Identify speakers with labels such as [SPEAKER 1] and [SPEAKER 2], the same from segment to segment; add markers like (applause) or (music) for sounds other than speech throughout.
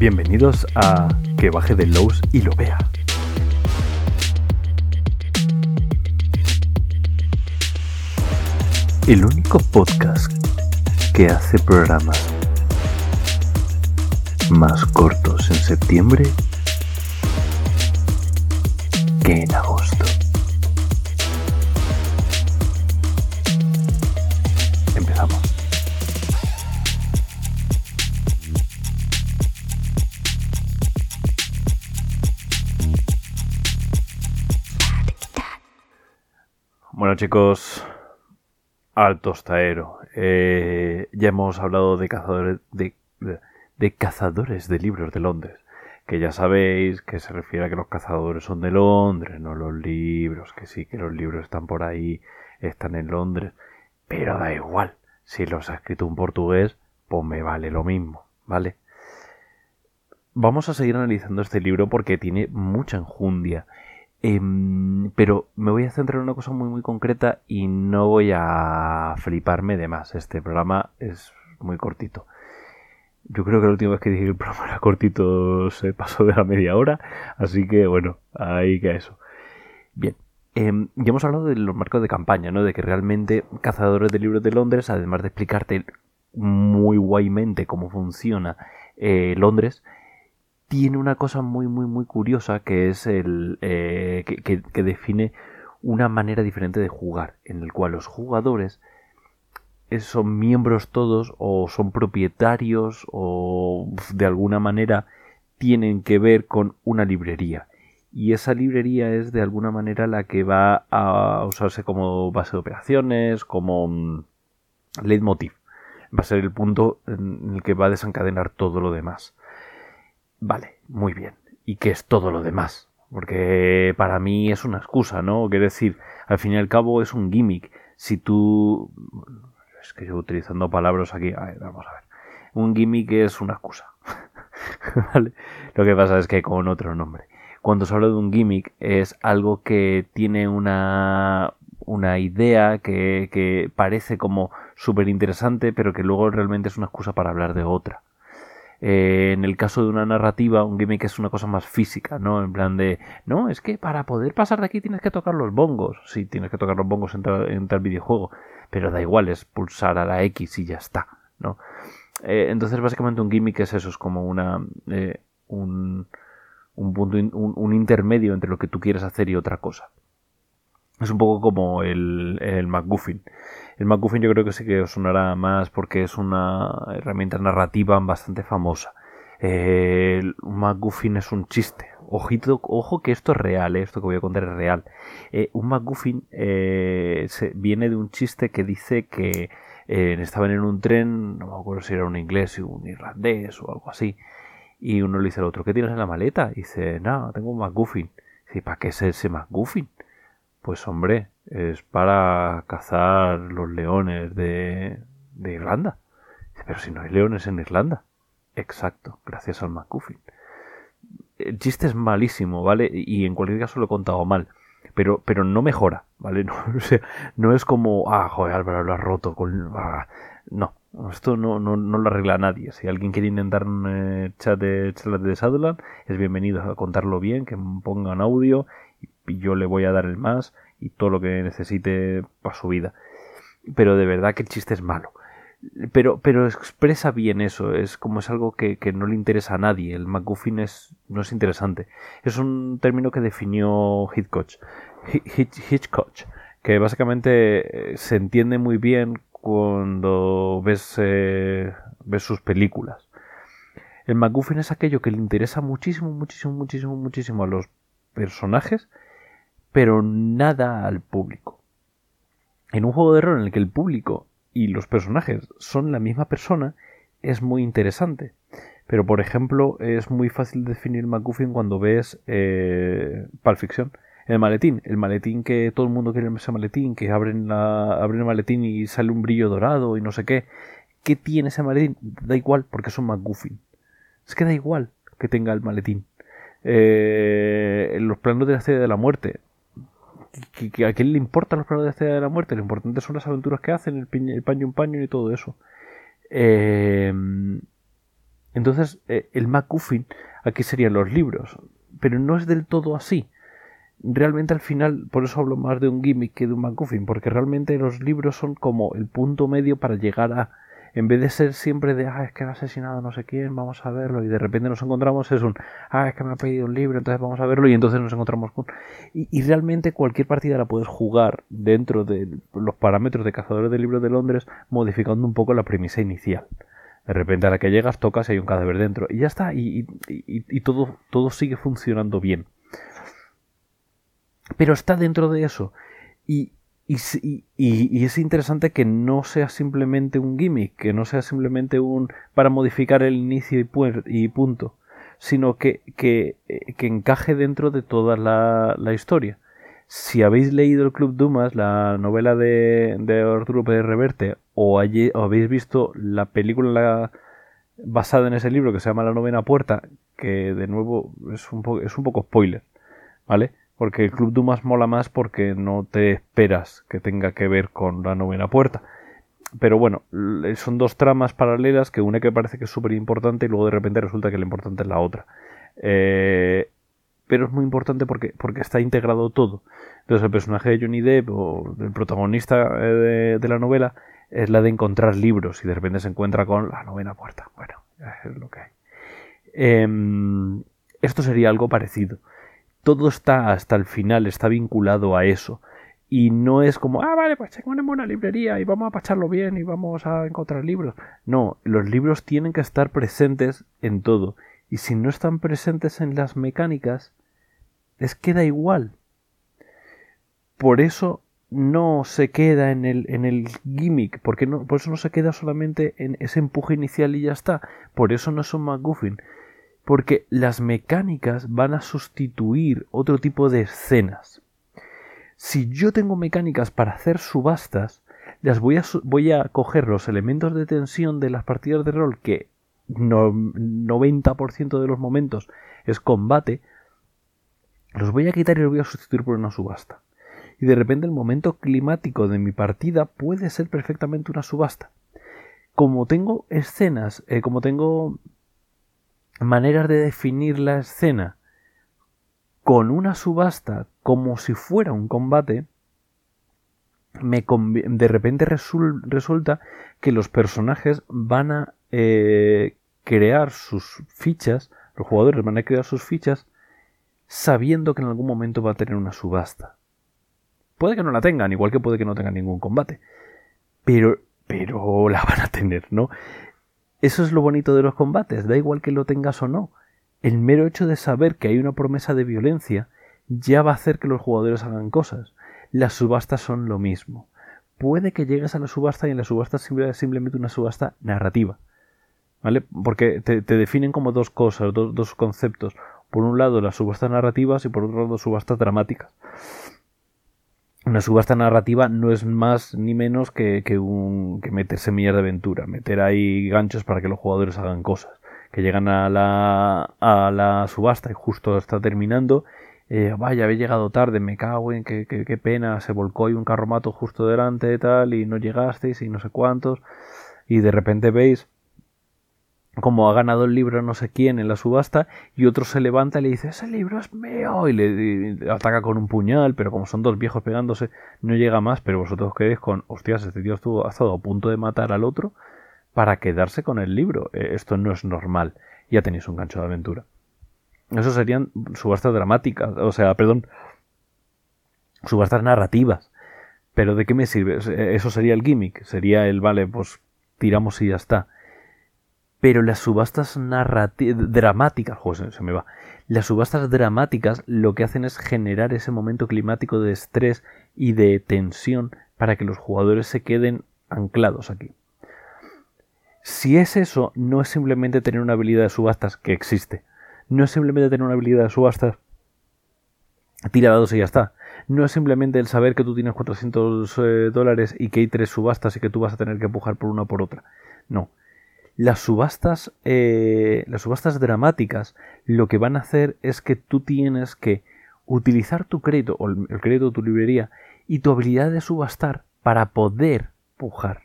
[SPEAKER 1] Bienvenidos a Que baje del Lowe's y lo vea. El único podcast que hace programas más cortos en septiembre Bueno chicos, alto tostadero. Eh, ya hemos hablado de cazadores de, de cazadores de libros de Londres. Que ya sabéis que se refiere a que los cazadores son de Londres, no los libros, que sí que los libros están por ahí, están en Londres, pero da igual. Si los ha escrito un portugués, pues me vale lo mismo, ¿vale? Vamos a seguir analizando este libro porque tiene mucha enjundia. Em, pero me voy a centrar en una cosa muy muy concreta y no voy a fliparme de más. Este programa es muy cortito. Yo creo que la última vez que dije que el programa era cortito se pasó de la media hora, así que bueno, ahí que eso. Bien, em, ya hemos hablado de los marcos de campaña, ¿no? De que realmente Cazadores de Libros de Londres, además de explicarte muy guaymente cómo funciona eh, Londres, tiene una cosa muy, muy, muy curiosa que es el eh, que, que define una manera diferente de jugar, en el cual los jugadores son miembros todos o son propietarios o de alguna manera tienen que ver con una librería. Y esa librería es de alguna manera la que va a usarse como base de operaciones, como mm, leitmotiv. Va a ser el punto en el que va a desencadenar todo lo demás. Vale, muy bien. ¿Y qué es todo lo demás? Porque para mí es una excusa, ¿no? Quiero decir, al fin y al cabo es un gimmick. Si tú es que yo utilizando palabras aquí, vamos a ver. Un gimmick es una excusa. (laughs) ¿Vale? Lo que pasa es que con otro nombre. Cuando se habla de un gimmick es algo que tiene una, una idea que, que parece como súper interesante, pero que luego realmente es una excusa para hablar de otra. Eh, en el caso de una narrativa, un gimmick es una cosa más física, ¿no? En plan de, no, es que para poder pasar de aquí tienes que tocar los bongos. Sí, tienes que tocar los bongos en tal, videojuego, pero da igual, es pulsar a la X y ya está, ¿no? Eh, entonces, básicamente, un gimmick es eso, es como una. Eh, un, un punto, un, intermedio entre lo que tú quieres hacer y otra cosa. Es un poco como el, el MacGuffin. El MacGuffin yo creo que sí que os sonará más porque es una herramienta narrativa bastante famosa. el MacGuffin es un chiste. Ojito, ojo que esto es real, eh, esto que voy a contar es real. Eh, un MacGuffin eh, viene de un chiste que dice que estaban en un tren, no me acuerdo si era un inglés o un irlandés o algo así, y uno le dice al otro, ¿qué tienes en la maleta? Y dice, no, tengo un MacGuffin. Dice, ¿para qué es ese MacGuffin? Pues hombre, es para cazar los leones de, Irlanda. Pero si no hay leones en Irlanda. Exacto, gracias al McGuffin. El chiste es malísimo, ¿vale? Y en cualquier caso lo he contado mal. Pero, pero no mejora, ¿vale? (laughs) No, no es como, ah, joder, Álvaro, lo has roto con... Ah, no, esto no, no, no, lo arregla nadie. Si alguien quiere intentar un eh, chat de charlas de es bienvenido a contarlo bien, que pongan audio y yo le voy a dar el más y todo lo que necesite para su vida. Pero de verdad que el chiste es malo. Pero, pero expresa bien eso, es como es algo que, no le interesa a nadie. El MacGuffin es, no es interesante. Es un término que definió Hitchcock, Hitchcock que básicamente eh, se entiende muy bien cuando ves, eh, ves sus películas. El MacGuffin es aquello que le interesa muchísimo, muchísimo, muchísimo, muchísimo a los personajes pero nada al público. En un juego de rol en el que el público y los personajes son la misma persona, es muy interesante. Pero, por ejemplo, es muy fácil definir MacGuffin cuando ves eh, Pulp Fiction. El maletín, el maletín que todo el mundo quiere ese maletín, que abren, la, abren el maletín y sale un brillo dorado y no sé qué. ¿Qué tiene ese maletín? Da igual, porque es un MacGuffin. Es que da igual que tenga el maletín. Eh, los planos de la estrella de la muerte que, a quién le importan los planos de la muerte, lo importante son las aventuras que hacen, el, paño un paño y todo eso. Eh, Entonces, eh, el MacGuffin aquí serían los libros, pero no es del todo así. Realmente al final, por eso hablo más de un gimmick que de un MacGuffin, porque realmente los libros son como el punto medio para llegar a en vez de ser siempre de, ah, es que ha asesinado no sé quién, vamos a verlo, y de repente nos encontramos, es un, ah, es que me ha pedido un libro, entonces vamos a verlo, y entonces nos encontramos con... Y, realmente cualquier partida la puedes jugar dentro de los parámetros de Cazadores del Libro de Londres, modificando un poco la premisa inicial. De repente a la que llegas tocas y hay un cadáver dentro, y ya está, y, y todo, todo sigue funcionando bien. Pero está dentro de eso. Y, y, es interesante que no sea simplemente un gimmick, que no sea simplemente un para modificar el inicio y, punto, sino que, que, eh, que, encaje dentro de toda la, historia. Si habéis leído El Club Dumas, la novela de, de Arturo Pérez Reverte, o, habéis visto la película basada en ese libro que se llama La Novena Puerta, que de nuevo es un, es un poco spoiler, ¿vale? Porque el Club Dumas mola más porque no te esperas que tenga que ver con la novena puerta. Pero bueno, son dos tramas paralelas que una que parece que es súper importante y luego de repente resulta que lo importante es la otra. Eh, pero es muy importante porque, porque está integrado todo. Entonces el personaje de Johnny Depp o el protagonista eh, de, la novela es la de encontrar libros y de repente se encuentra con la novena puerta. Bueno, es lo que hay. Em, esto sería algo parecido todo está hasta el final, está vinculado a eso. Y no es como, ah, vale, pues tengo una librería y vamos a pacharlo bien y vamos a encontrar libros. No, los libros tienen que estar presentes en todo. Y si no están presentes en las mecánicas, les queda igual. Por eso no se queda en el, en el gimmick, porque no, por eso no se queda solamente en ese empuje inicial y ya está. Por eso no es un McGuffin porque las mecánicas van a sustituir otro tipo de escenas. Si yo tengo mecánicas para hacer subastas, las voy a, voy a coger los elementos de tensión de las partidas de rol, que no, 90% de los momentos es combate, los voy a quitar y los voy a sustituir por una subasta. Y de repente el momento climático de mi partida puede ser perfectamente una subasta. Como tengo escenas, eh, como tengo maneras de definir la escena con una subasta como si fuera un combate, me de repente resulta que los personajes van a eh, crear sus fichas, los jugadores van a crear sus fichas sabiendo que en algún momento va a tener una subasta. Puede que no la tengan, igual que puede que no tengan ningún combate, pero, pero la van a tener, ¿no? Eso es lo bonito de los combates, da igual que lo tengas o no. El mero hecho de saber que hay una promesa de violencia ya va a hacer que los jugadores hagan cosas. Las subastas son lo mismo. Puede que llegues a la subasta y en la subasta es simplemente una subasta narrativa. ¿Vale? Porque te, definen como dos cosas, dos, dos conceptos. Por un lado las subastas narrativas y por otro lado subastas dramáticas una subasta narrativa no es más ni menos que, que meter semillas de aventura, meter ahí ganchos para que los jugadores hagan cosas. Que llegan a la, a la subasta y justo está terminando. Eh, vaya, había llegado tarde, me cago en qué, qué, pena, se volcó y un carromato justo delante y tal, y no llegasteis y no sé cuántos. Y de repente veis como ha ganado el libro no sé quién en la subasta y otro se levanta y le dice ese libro es mío y le, ataca con un puñal pero como son dos viejos pegándose no llega más pero vosotros queréis con hostias este tío estuvo, ha estado a punto de matar al otro para quedarse con el libro. Eh, esto no es normal. Ya tenéis un gancho de aventura. Eso serían subastas dramáticas o sea perdón subastas narrativas. Pero de qué me sirve eso sería el gimmick sería el vale pues tiramos y ya está pero las subastas dramáticas, joder, se me va. Las subastas dramáticas lo que hacen es generar ese momento climático de estrés y de tensión para que los jugadores se queden anclados aquí. Si es eso, no es simplemente tener una habilidad de subastas que existe. No es simplemente tener una habilidad de subastas tirados y ya está. No es simplemente el saber que tú tienes 400 eh, dólares y que hay tres subastas y que tú vas a tener que empujar por una o por otra. No las subastas, eh, las subastas dramáticas lo que van a hacer es que tú tienes que utilizar tu crédito o el, crédito de tu librería y tu habilidad de subastar para poder pujar.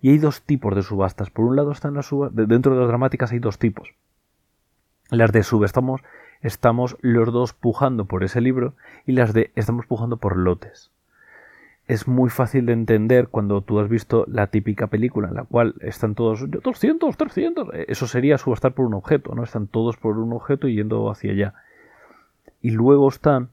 [SPEAKER 1] Y hay dos tipos de subastas. Por un lado están las subastas, dentro de las dramáticas hay dos tipos. Las de subestamos, estamos los dos pujando por ese libro y las de estamos pujando por lotes. Es muy fácil de entender cuando tú has visto la típica película en la cual están todos 200, 300. Eso sería subastar por un objeto, ¿no? Están todos por un objeto y yendo hacia allá. Y luego están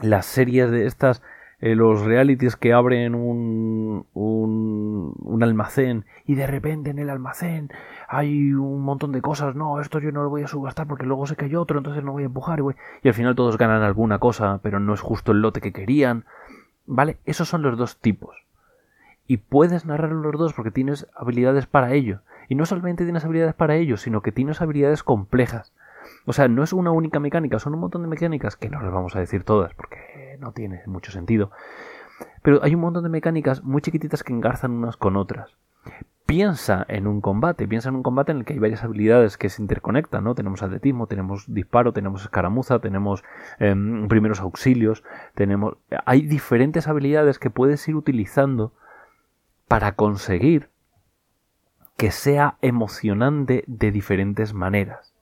[SPEAKER 1] las series de estas eh, los realities que abren un, un, un, almacén y de repente en el almacén hay un montón de cosas, no, esto yo no lo voy a subastar porque luego sé que hay otro, entonces no voy a empujar y, y al final todos ganan alguna cosa, pero no es justo el lote que querían, ¿vale? Esos son los dos tipos. Y puedes narrar los dos porque tienes habilidades para ello. Y no solamente tienes habilidades para ello, sino que tienes habilidades complejas. O sea, no es una única mecánica, son un montón de mecánicas que no las vamos a decir todas porque no tiene mucho sentido. Pero hay un montón de mecánicas muy chiquititas que engarzan unas con otras. Piensa en un combate, piensa en un combate en el que hay varias habilidades que se interconectan, ¿no? Tenemos atletismo, tenemos disparo, tenemos escaramuza, tenemos em, primeros auxilios, tenemos... Hay diferentes habilidades que puedes ir utilizando para conseguir que sea emocionante de diferentes maneras.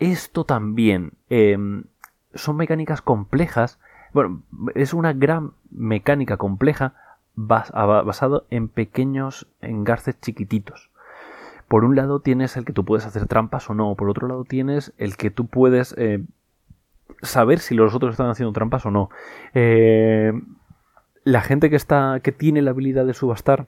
[SPEAKER 1] Esto también em, son mecánicas complejas. Bueno, es una gran mecánica compleja basado en pequeños engarces chiquititos. Por un lado tienes el que tú puedes hacer trampas o no. Por otro lado tienes el que tú puedes eh, saber si los otros están haciendo trampas o no. Eh, la gente que está que tiene la habilidad de subastar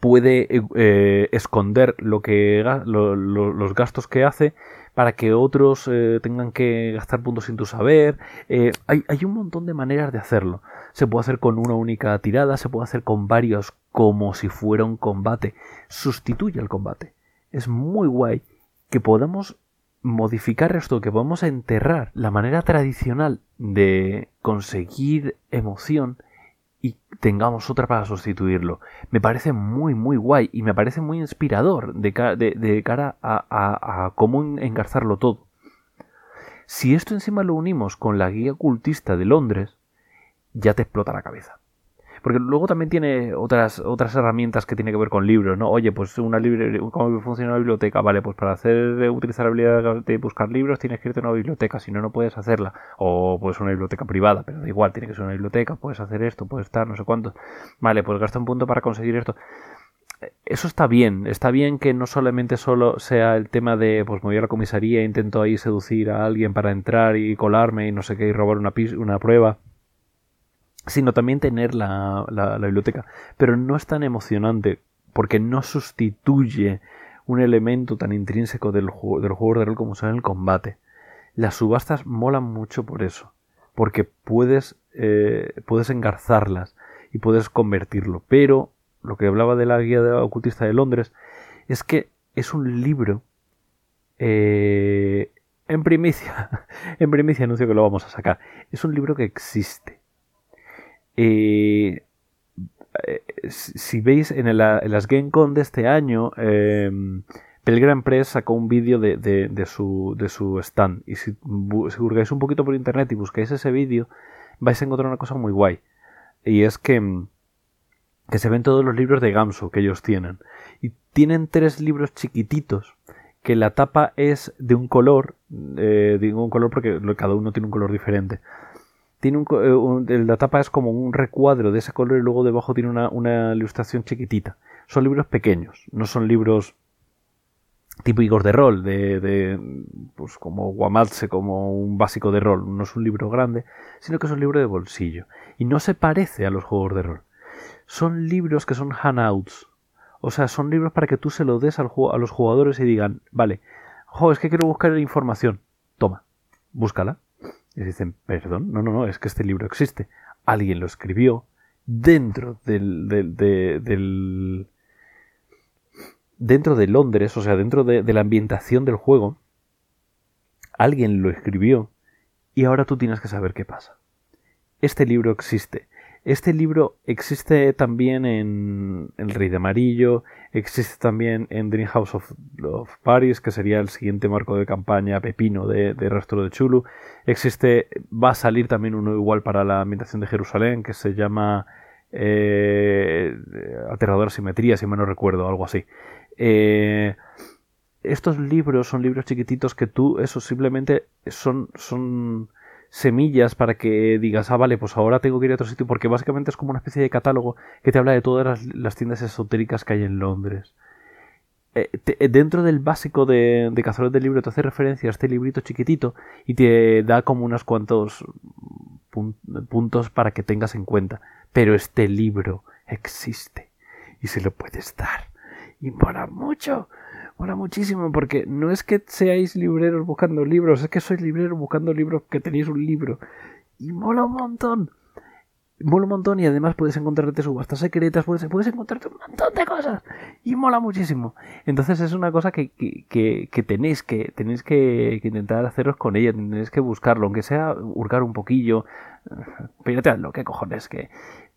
[SPEAKER 1] puede eh, esconder lo que los gastos que hace para que otros eh, tengan que gastar puntos sin tu saber. Eh, hay, hay, un montón de maneras de hacerlo. Se puede hacer con una única tirada, se puede hacer con varios como si fuera un combate. Sustituye al combate. Es muy guay que podamos modificar esto, que podamos enterrar la manera tradicional de conseguir emoción y tengamos otra para sustituirlo. Me parece muy, muy guay y me parece muy inspirador de, cara a, a, cómo engarzarlo todo. Si esto encima lo unimos con la guía cultista de Londres, ya te explota la cabeza. Porque luego también tiene otras, otras herramientas que tiene que ver con libros, ¿no? Oye, pues una librería, ¿cómo funciona una biblioteca? Vale, pues para hacer utilizar la habilidad de buscar libros tienes que irte a una biblioteca, si no, no puedes hacerla. O pues una biblioteca privada, pero da igual, tiene que ser una biblioteca, puedes hacer esto, puedes estar, no sé cuánto. Vale, pues gasta un punto para conseguir esto. Eso está bien, está bien que no solamente solo sea el tema de pues me voy a la comisaría e intento ahí seducir a alguien para entrar y colarme y no sé qué y robar una, una prueba sino también tener la, la, biblioteca. Pero no es tan emocionante porque no sustituye un elemento tan intrínseco del juego, del juego de rol como son el combate. Las subastas molan mucho por eso, porque puedes, eh, puedes engarzarlas y puedes convertirlo. Pero lo que hablaba de la guía de ocultista de Londres es que es un libro eh, en primicia, (laughs) en primicia anuncio que lo vamos a sacar. Es un libro que existe eh, si veis en, las GameCon de este año, eh, Pelgram Press sacó un vídeo de, su, de su stand. Y si, si un poquito por internet y buscáis ese vídeo, vais a encontrar una cosa muy guay. Y es que, que se ven todos los libros de Gamsu que ellos tienen. Y tienen tres libros chiquititos que la tapa es de un color, eh, digo un color porque cada uno tiene un color diferente tiene eh, un, la tapa es como un recuadro de ese color y luego debajo tiene una, ilustración chiquitita. Son libros pequeños, no son libros tipo Igor de rol, de, de pues como Guamatse, como un básico de rol. No es un libro grande, sino que es un libro de bolsillo. Y no se parece a los juegos de rol. Son libros que son handouts. O sea, son libros para que tú se lo des al, a los jugadores y digan, vale, jo, es que quiero buscar información. Toma, búscala. Y dicen, perdón, no, no, no, es que este libro existe. Alguien lo escribió dentro del, del, dentro de Londres, o sea, dentro de, la ambientación del juego. Alguien lo escribió y ahora tú tienes que saber qué pasa. Este libro existe. Este libro existe también en El Rey de Amarillo, existe también en Dream House of, Paris, que sería el siguiente marco de campaña pepino de, Rastro de Chulu. Existe, va a salir también uno igual para la ambientación de Jerusalén, que se llama eh, Aterradora Simetría, si me no recuerdo, algo así. Eh, estos libros son libros chiquititos que tú, eso simplemente son, son semillas para que digas, ah, vale, pues ahora tengo que ir a otro sitio, porque básicamente es como una especie de catálogo que te habla de todas las, tiendas esotéricas que hay en Londres. Eh, eh, dentro del básico de, de Cazadores del Libro te hace referencia a este librito chiquitito y te da como unos cuantos puntos para que tengas en cuenta. Pero este libro existe y se lo puedes dar. Y mola mucho. Mola muchísimo porque no es que seáis libreros buscando libros, es que sois libreros buscando libros que tenéis un libro. Y mola un montón. Mola un montón y además puedes encontrarte subastas secretas, puedes, puedes encontrarte un montón de cosas. Y mola muchísimo. Entonces es una cosa que, que, que, tenéis, que, tenéis que, intentar haceros con ella, tenéis que buscarlo, aunque sea hurgar un poquillo. (laughs) lo que cojones, que...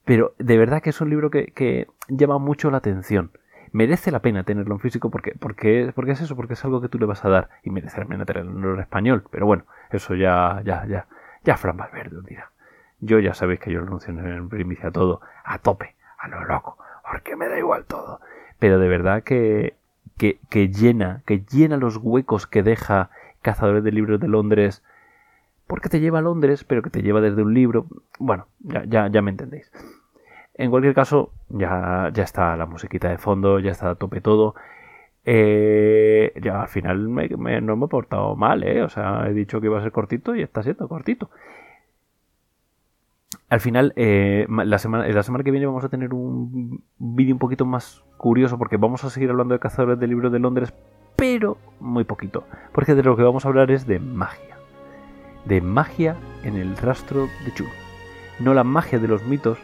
[SPEAKER 1] Pero de verdad que es un libro que llama mucho la atención merece la pena tenerlo en físico porque, porque, porque es eso, porque es algo que tú le vas a dar y merece la pena tenerlo en español. Pero bueno, eso ya, ya, ya, ya Fran Valverde un día. Yo ya sabéis que yo lo anuncio en primicia todo, a tope, a lo loco, porque me da igual todo. Pero de verdad que, que, que llena, que llena los huecos que deja Cazadores de Libros de Londres, porque te lleva a Londres, pero que te lleva desde un libro. Bueno, ya, ya, ya me entendéis. En cualquier caso, ya, ya está la musiquita de fondo, ya está a tope todo. Eh, ya al final no me he portado mal, ¿eh? O sea, he dicho que iba a ser cortito y está siendo cortito. Al final, eh, la, semana, la semana que viene vamos a tener un vídeo un poquito más curioso porque vamos a seguir hablando de cazadores de libros de Londres, pero muy poquito. Porque de lo que vamos a hablar es de magia. De magia en el rastro de Chu. No la magia de los mitos,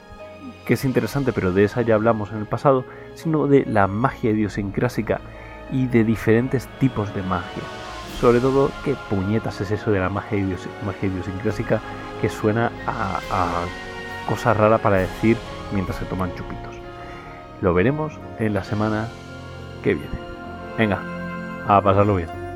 [SPEAKER 1] que es interesante, pero de esa ya hablamos en el pasado, sino de la magia idiosincrásica y de diferentes tipos de magia. Sobre todo, ¿qué puñetas es eso de la magia, idiosincrásica que suena a, a cosa rara para decir mientras se toman chupitos? Lo veremos en la semana que viene. Venga, a pasarlo bien.